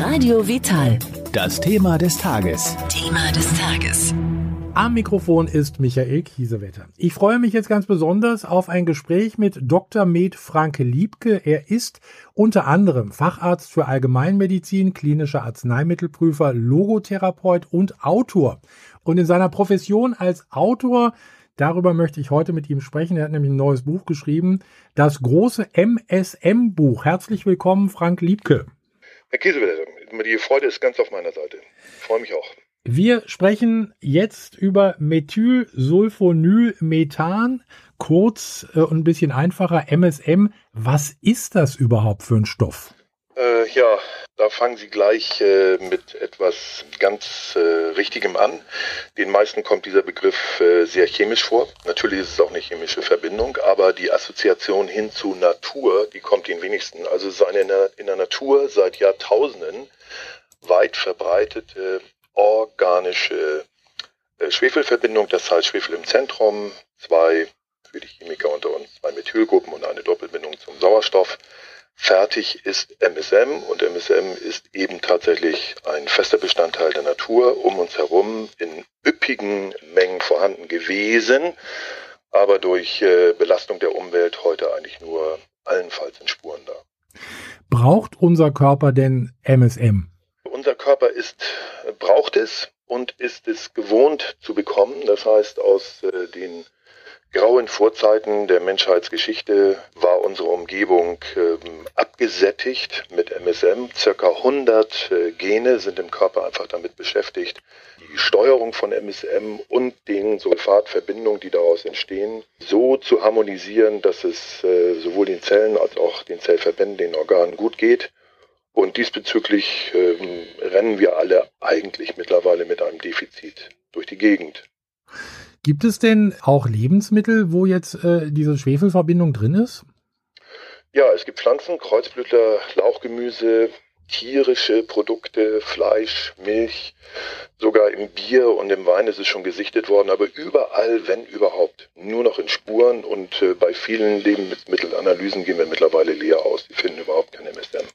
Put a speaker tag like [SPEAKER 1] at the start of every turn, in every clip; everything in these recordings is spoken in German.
[SPEAKER 1] Radio Vital.
[SPEAKER 2] Das Thema des Tages.
[SPEAKER 1] Thema des Tages.
[SPEAKER 3] Am Mikrofon ist Michael Kiesewetter. Ich freue mich jetzt ganz besonders auf ein Gespräch mit Dr. Med Franke Liebke. Er ist unter anderem Facharzt für Allgemeinmedizin, klinischer Arzneimittelprüfer, Logotherapeut und Autor. Und in seiner Profession als Autor Darüber möchte ich heute mit ihm sprechen. Er hat nämlich ein neues Buch geschrieben, das große MSM-Buch. Herzlich willkommen, Frank Liebke.
[SPEAKER 4] Herr Kiesewetter, die Freude ist ganz auf meiner Seite. Ich freue mich auch.
[SPEAKER 3] Wir sprechen jetzt über Methylsulfonylmethan, kurz äh, und ein bisschen einfacher MSM. Was ist das überhaupt für ein Stoff?
[SPEAKER 4] Äh, ja, da fangen Sie gleich äh, mit etwas ganz äh, Richtigem an. Den meisten kommt dieser Begriff äh, sehr chemisch vor. Natürlich ist es auch eine chemische Verbindung, aber die Assoziation hin zu Natur, die kommt den wenigsten. Also es ist eine in der, in der Natur seit Jahrtausenden weit verbreitete organische äh, Schwefelverbindung. Das heißt Schwefel im Zentrum, zwei für die Chemiker unter uns, zwei Methylgruppen und eine Doppelbindung zum Sauerstoff fertig ist MSM und MSM ist eben tatsächlich ein fester Bestandteil der Natur um uns herum in üppigen Mengen vorhanden gewesen, aber durch äh, Belastung der Umwelt heute eigentlich nur allenfalls in Spuren da.
[SPEAKER 3] Braucht unser Körper denn MSM?
[SPEAKER 4] Unser Körper ist, braucht es und ist es gewohnt zu bekommen. Das heißt, aus äh, den grauen Vorzeiten der Menschheitsgeschichte war unsere Umgebung ähm, abgesättigt mit MSM. Circa 100 äh, Gene sind im Körper einfach damit beschäftigt, die Steuerung von MSM und den Sulfatverbindungen, die daraus entstehen, so zu harmonisieren, dass es äh, sowohl den Zellen als auch den Zellverbänden, den Organen gut geht. Und diesbezüglich ähm, rennen wir alle eigentlich mittlerweile mit einem Defizit durch die Gegend.
[SPEAKER 3] Gibt es denn auch Lebensmittel, wo jetzt äh, diese Schwefelverbindung drin ist?
[SPEAKER 4] Ja, es gibt Pflanzen, Kreuzblütler, Lauchgemüse, tierische Produkte, Fleisch, Milch, sogar im Bier und im Wein ist es schon gesichtet worden, aber überall, wenn überhaupt, nur noch in Spuren und äh, bei vielen Lebensmittelanalysen gehen wir mittlerweile leer aus. Die finden überhaupt kein MSM.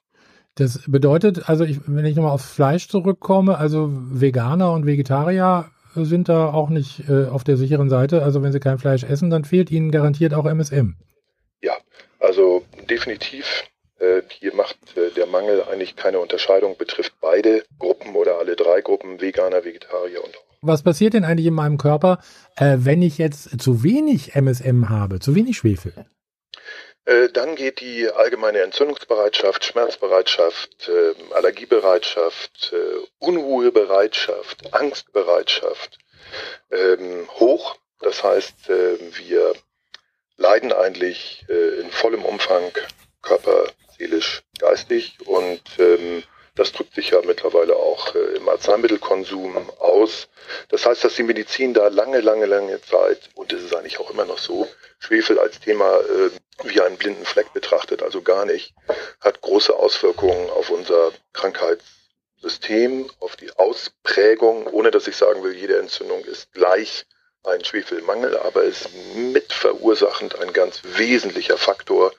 [SPEAKER 3] Das bedeutet, also ich, wenn ich nochmal aufs Fleisch zurückkomme, also Veganer und Vegetarier sind da auch nicht äh, auf der sicheren Seite. Also wenn sie kein Fleisch essen, dann fehlt ihnen garantiert auch MSM.
[SPEAKER 4] Ja, also definitiv. Äh, hier macht äh, der Mangel eigentlich keine Unterscheidung, betrifft beide Gruppen oder alle drei Gruppen, Veganer, Vegetarier und auch.
[SPEAKER 3] Was passiert denn eigentlich in meinem Körper, äh, wenn ich jetzt zu wenig MSM habe, zu wenig Schwefel?
[SPEAKER 4] Äh, dann geht die allgemeine Entzündungsbereitschaft, Schmerzbereitschaft, äh, Allergiebereitschaft, äh, Unruhebereitschaft, Angstbereitschaft ähm, hoch. Das heißt, wir leiden eigentlich in vollem Umfang körper, seelisch, geistig und ähm, das drückt sich ja mittlerweile auch äh, im Arzneimittelkonsum aus. Das heißt, dass die Medizin da lange, lange, lange Zeit, und es ist eigentlich auch immer noch so, Schwefel als Thema äh, wie einen blinden Fleck betrachtet, also gar nicht, hat große Auswirkungen auf unser Krankheitssystem, auf die Ausprägung, ohne dass ich sagen will, jede Entzündung ist gleich ein Schwefelmangel, aber ist mitverursachend ein ganz wesentlicher Faktor,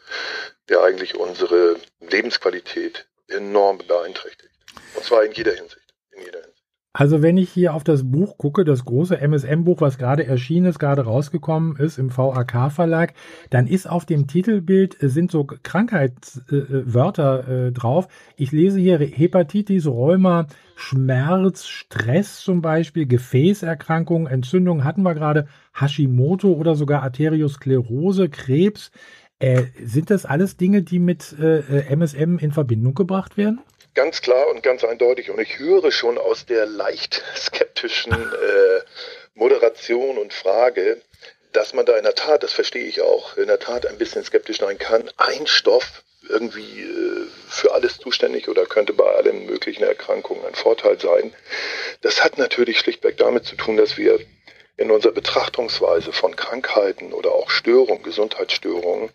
[SPEAKER 4] der eigentlich unsere Lebensqualität enorm beeinträchtigt. Und zwar in jeder Hinsicht. In jeder Hinsicht.
[SPEAKER 3] Also wenn ich hier auf das Buch gucke, das große MSM-Buch, was gerade erschienen ist, gerade rausgekommen ist im VAK-Verlag, dann ist auf dem Titelbild äh, sind so Krankheitswörter äh, äh, drauf. Ich lese hier Hepatitis, Rheuma, Schmerz, Stress zum Beispiel, Gefäßerkrankungen, Entzündungen hatten wir gerade, Hashimoto oder sogar Arteriosklerose, Krebs. Äh, sind das alles Dinge, die mit äh, MSM in Verbindung gebracht werden?
[SPEAKER 4] Ganz klar und ganz eindeutig. Und ich höre schon aus der leicht skeptischen äh, Moderation und Frage, dass man da in der Tat, das verstehe ich auch, in der Tat ein bisschen skeptisch sein kann. Ein Stoff irgendwie äh, für alles zuständig oder könnte bei allen möglichen Erkrankungen ein Vorteil sein. Das hat natürlich schlichtweg damit zu tun, dass wir in unserer Betrachtungsweise von Krankheiten oder auch Störungen, Gesundheitsstörungen,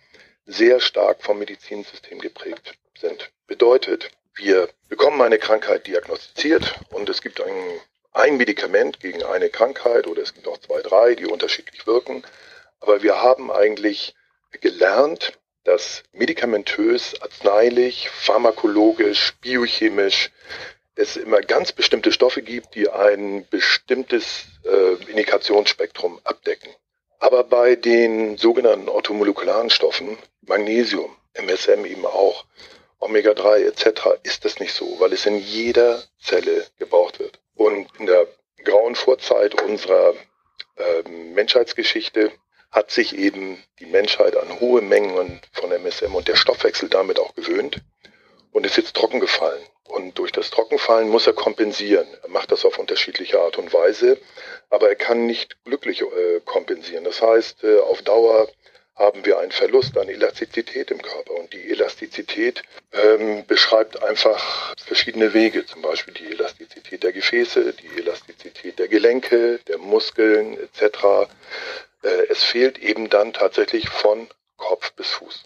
[SPEAKER 4] sehr stark vom Medizinsystem geprägt sind. Bedeutet, wir bekommen eine Krankheit diagnostiziert und es gibt ein, ein Medikament gegen eine Krankheit oder es gibt auch zwei, drei, die unterschiedlich wirken. Aber wir haben eigentlich gelernt, dass medikamentös, arzneilich, pharmakologisch, biochemisch es immer ganz bestimmte Stoffe gibt, die ein bestimmtes äh, Indikationsspektrum abdecken. Aber bei den sogenannten orthomolekularen Stoffen, Magnesium, MSM eben auch, Omega-3 etc., ist das nicht so, weil es in jeder Zelle gebraucht wird. Und in der grauen Vorzeit unserer äh, Menschheitsgeschichte hat sich eben die Menschheit an hohe Mengen von MSM und der Stoffwechsel damit auch gewöhnt und ist jetzt trocken gefallen. Und durch das Trockenfallen muss er kompensieren. Er macht das auf unterschiedliche Art und Weise, aber er kann nicht glücklich äh, kompensieren. Das heißt, äh, auf Dauer haben wir einen Verlust an Elastizität im Körper. Und die Elastizität ähm, beschreibt einfach verschiedene Wege, zum Beispiel die Elastizität der Gefäße, die Elastizität der Gelenke, der Muskeln etc. Äh, es fehlt eben dann tatsächlich von Kopf bis Fuß.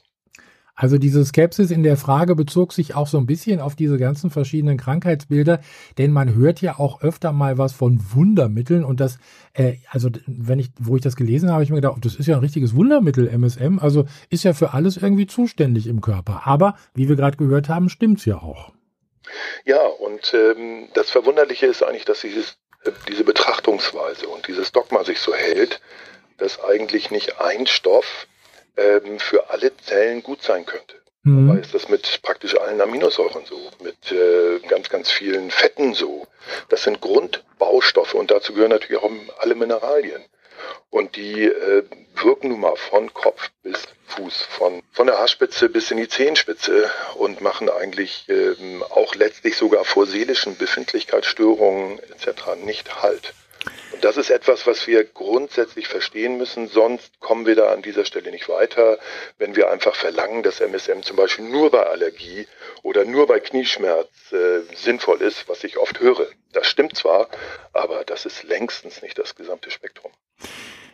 [SPEAKER 3] Also diese Skepsis in der Frage bezog sich auch so ein bisschen auf diese ganzen verschiedenen Krankheitsbilder, denn man hört ja auch öfter mal was von Wundermitteln und das, äh, also wenn ich, wo ich das gelesen habe, habe ich mir gedacht, das ist ja ein richtiges Wundermittel, MSM, also ist ja für alles irgendwie zuständig im Körper. Aber wie wir gerade gehört haben, stimmt's ja auch.
[SPEAKER 4] Ja, und ähm, das Verwunderliche ist eigentlich, dass dieses, äh, diese Betrachtungsweise und dieses Dogma sich so hält, dass eigentlich nicht ein Stoff ähm, für alle Zellen gut sein könnte. Mhm. Dabei ist das mit praktisch allen Aminosäuren so, mit äh, ganz, ganz vielen Fetten so. Das sind Grundbaustoffe und dazu gehören natürlich auch alle Mineralien. Und die äh, wirken nun mal von Kopf bis Fuß, von, von der Haarspitze bis in die Zehenspitze und machen eigentlich ähm, auch letztlich sogar vor seelischen Befindlichkeitsstörungen etc. nicht Halt. Das ist etwas, was wir grundsätzlich verstehen müssen, sonst kommen wir da an dieser Stelle nicht weiter, wenn wir einfach verlangen, dass MSM zum Beispiel nur bei Allergie oder nur bei Knieschmerz äh, sinnvoll ist, was ich oft höre. Das stimmt zwar, aber das ist längstens nicht das gesamte Spektrum.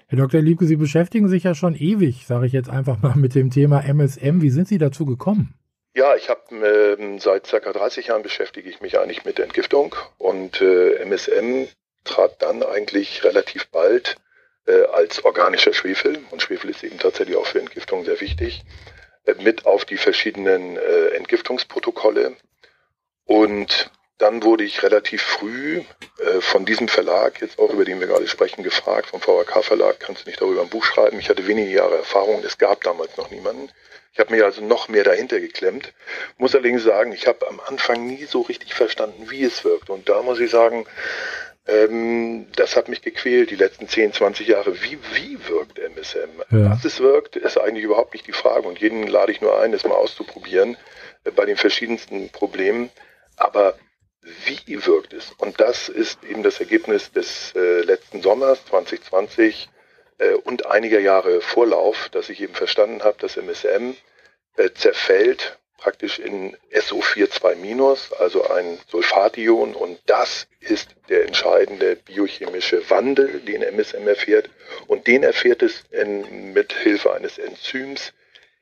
[SPEAKER 3] Herr Dr. Liebke, Sie beschäftigen sich ja schon ewig, sage ich jetzt einfach mal, mit dem Thema MSM. Wie sind Sie dazu gekommen?
[SPEAKER 4] Ja, ich habe ähm, seit ca. 30 Jahren beschäftige ich mich eigentlich mit Entgiftung und äh, MSM trat dann eigentlich relativ bald äh, als organischer Schwefel, und Schwefel ist eben tatsächlich auch für Entgiftung sehr wichtig, äh, mit auf die verschiedenen äh, Entgiftungsprotokolle. Und dann wurde ich relativ früh äh, von diesem Verlag, jetzt auch über den wir gerade sprechen, gefragt, vom VHK Verlag, kannst du nicht darüber ein Buch schreiben? Ich hatte wenige Jahre Erfahrung, es gab damals noch niemanden. Ich habe mir also noch mehr dahinter geklemmt. Muss allerdings sagen, ich habe am Anfang nie so richtig verstanden, wie es wirkt. Und da muss ich sagen, ähm, das hat mich gequält die letzten 10, 20 Jahre. Wie, wie wirkt MSM? Ja. Was es wirkt, ist eigentlich überhaupt nicht die Frage. Und jeden lade ich nur ein, das mal auszuprobieren äh, bei den verschiedensten Problemen. Aber wie wirkt es? Und das ist eben das Ergebnis des äh, letzten Sommers 2020 äh, und einiger Jahre Vorlauf, dass ich eben verstanden habe, dass MSM äh, zerfällt praktisch in SO42-, also ein Sulfation und das ist der entscheidende biochemische Wandel, den MSM erfährt und den erfährt es in, mit Hilfe eines Enzyms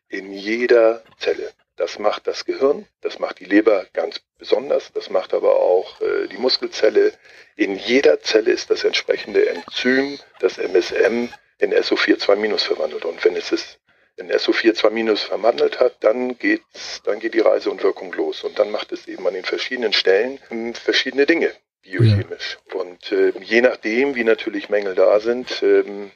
[SPEAKER 4] in jeder Zelle. Das macht das Gehirn, das macht die Leber ganz besonders, das macht aber auch äh, die Muskelzelle. In jeder Zelle ist das entsprechende Enzym, das MSM, in SO42- verwandelt. Und wenn es es wenn SO4 2 minus verwandelt hat, dann geht's, dann geht die Reise und Wirkung los. Und dann macht es eben an den verschiedenen Stellen hm, verschiedene Dinge biochemisch. Ja. Und äh, je nachdem, wie natürlich Mängel da sind, ähm,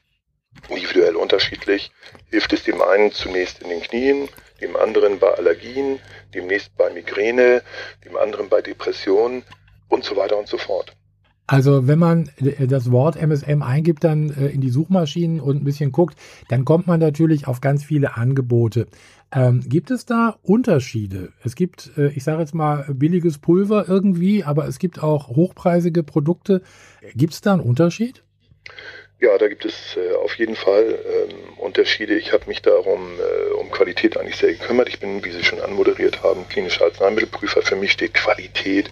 [SPEAKER 4] individuell unterschiedlich, hilft es dem einen zunächst in den Knien, dem anderen bei Allergien, demnächst bei Migräne, dem anderen bei Depressionen und so weiter und so fort.
[SPEAKER 3] Also wenn man äh, das Wort MSM eingibt, dann äh, in die Suchmaschinen und ein bisschen guckt, dann kommt man natürlich auf ganz viele Angebote. Ähm, gibt es da Unterschiede? Es gibt, äh, ich sage jetzt mal, billiges Pulver irgendwie, aber es gibt auch hochpreisige Produkte. Gibt es da einen Unterschied?
[SPEAKER 4] Ja, da gibt es auf jeden Fall ähm, Unterschiede. Ich habe mich darum um Qualität eigentlich sehr gekümmert. Ich bin, wie Sie schon anmoderiert haben, klinischer Arzneimittelprüfer. Für mich steht Qualität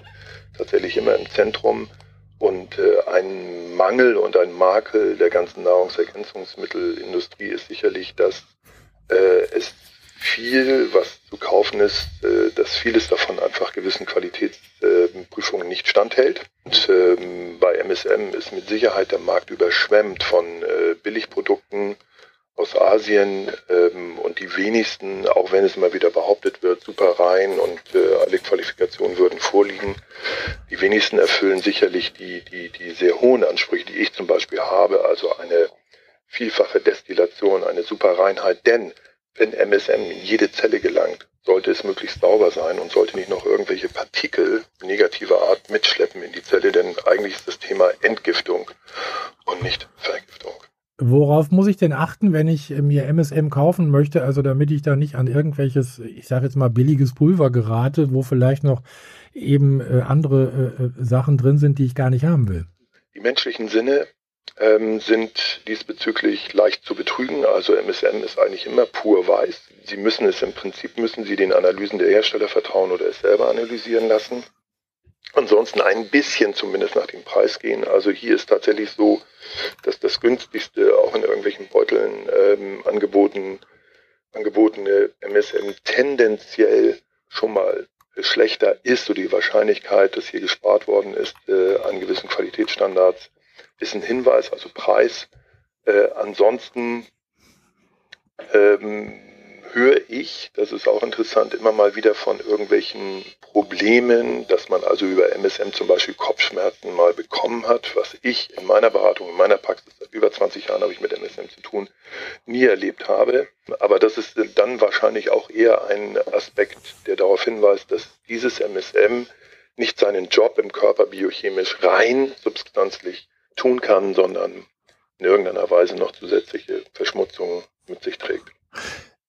[SPEAKER 4] tatsächlich immer im Zentrum. Und äh, ein Mangel und ein Makel der ganzen Nahrungsergänzungsmittelindustrie ist sicherlich, dass äh, es viel, was zu kaufen ist, äh, dass vieles davon einfach gewissen Qualitätsprüfungen äh, nicht standhält. Und ähm, bei MSM ist mit Sicherheit der Markt überschwemmt von äh, Billigprodukten aus Asien ähm, und die wenigsten, auch wenn es immer wieder behauptet wird, super rein und äh, alle Qualifikationen würden vorliegen, die wenigsten erfüllen sicherlich die, die, die sehr hohen Ansprüche, die ich zum Beispiel habe, also eine vielfache Destillation, eine super Reinheit, denn wenn MSM in jede Zelle gelangt, sollte es möglichst sauber sein und sollte nicht noch irgendwelche Partikel negativer Art mitschleppen in die Zelle, denn eigentlich ist das Thema Entgiftung und nicht Vergiftung.
[SPEAKER 3] Worauf muss ich denn achten, wenn ich mir MSM kaufen möchte, also damit ich da nicht an irgendwelches, ich sage jetzt mal billiges Pulver gerate, wo vielleicht noch eben äh, andere äh, äh, Sachen drin sind, die ich gar nicht haben will?
[SPEAKER 4] Die menschlichen Sinne ähm, sind diesbezüglich leicht zu betrügen. Also MSM ist eigentlich immer pur weiß. Sie müssen es im Prinzip, müssen Sie den Analysen der Hersteller vertrauen oder es selber analysieren lassen. Ansonsten ein bisschen zumindest nach dem Preis gehen. Also hier ist tatsächlich so, dass das günstigste auch in irgendwelchen Beuteln ähm, angeboten, angebotene MSM tendenziell schon mal schlechter ist, so die Wahrscheinlichkeit, dass hier gespart worden ist äh, an gewissen Qualitätsstandards, ist ein Hinweis, also Preis. Äh, ansonsten ähm, höre ich, das ist auch interessant, immer mal wieder von irgendwelchen Problemen, dass man also über MSM zum Beispiel Kopfschmerzen mal bekommen hat, was ich in meiner Beratung, in meiner Praxis, seit über 20 Jahren habe ich mit MSM zu tun, nie erlebt habe. Aber das ist dann wahrscheinlich auch eher ein Aspekt, der darauf hinweist, dass dieses MSM nicht seinen Job im Körper biochemisch rein substanzlich tun kann, sondern in irgendeiner Weise noch zusätzliche Verschmutzungen mit sich trägt.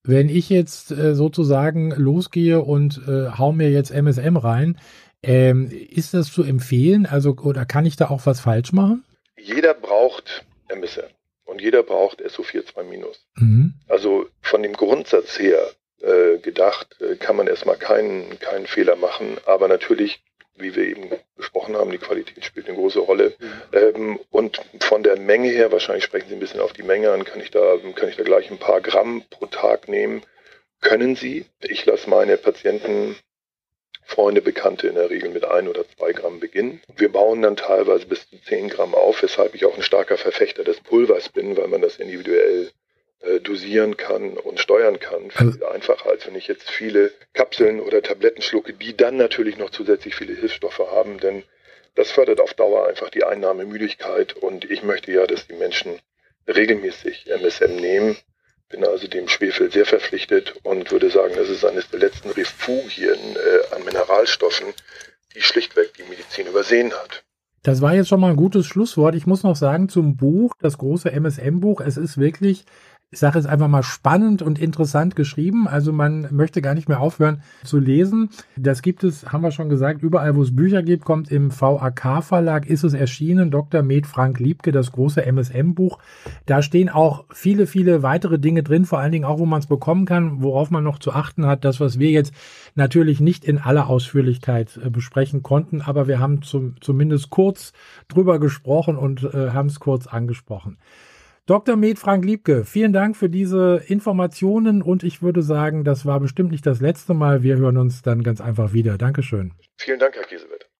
[SPEAKER 3] Wenn ich jetzt äh, sozusagen losgehe und äh, hau mir jetzt MSM rein, ähm, ist das zu empfehlen? Also, oder kann ich da auch was falsch machen?
[SPEAKER 4] Jeder braucht MSM und jeder braucht SO42-. Mhm. Also von dem Grundsatz her äh, gedacht, äh, kann man erstmal keinen, keinen Fehler machen, aber natürlich wie wir eben besprochen haben, die Qualität spielt eine große Rolle. Ähm, und von der Menge her, wahrscheinlich sprechen Sie ein bisschen auf die Menge an, kann ich da, kann ich da gleich ein paar Gramm pro Tag nehmen. Können Sie. Ich lasse meine Patienten, Freunde, Bekannte in der Regel mit ein oder zwei Gramm beginnen. Wir bauen dann teilweise bis zu zehn Gramm auf, weshalb ich auch ein starker Verfechter des Pulvers bin, weil man das individuell dosieren kann und steuern kann. Viel also, einfacher, als wenn ich jetzt viele Kapseln oder Tabletten schlucke, die dann natürlich noch zusätzlich viele Hilfsstoffe haben, denn das fördert auf Dauer einfach die Einnahmemüdigkeit und ich möchte ja, dass die Menschen regelmäßig MSM nehmen. Bin also dem Schwefel sehr verpflichtet und würde sagen, das ist eines der letzten Refugien äh, an Mineralstoffen, die schlichtweg die Medizin übersehen hat.
[SPEAKER 3] Das war jetzt schon mal ein gutes Schlusswort. Ich muss noch sagen zum Buch, das große MSM-Buch, es ist wirklich ich sage jetzt einfach mal spannend und interessant geschrieben. Also man möchte gar nicht mehr aufhören zu lesen. Das gibt es, haben wir schon gesagt, überall, wo es Bücher gibt, kommt im VAK-Verlag, ist es erschienen. Dr. Med Frank Liebke, das große MSM-Buch. Da stehen auch viele, viele weitere Dinge drin, vor allen Dingen auch, wo man es bekommen kann, worauf man noch zu achten hat. Das, was wir jetzt natürlich nicht in aller Ausführlichkeit äh, besprechen konnten, aber wir haben zum, zumindest kurz drüber gesprochen und äh, haben es kurz angesprochen. Dr. Med Frank Liebke, vielen Dank für diese Informationen und ich würde sagen, das war bestimmt nicht das letzte Mal. Wir hören uns dann ganz einfach wieder. Dankeschön.
[SPEAKER 4] Vielen Dank, Herr Kiesel.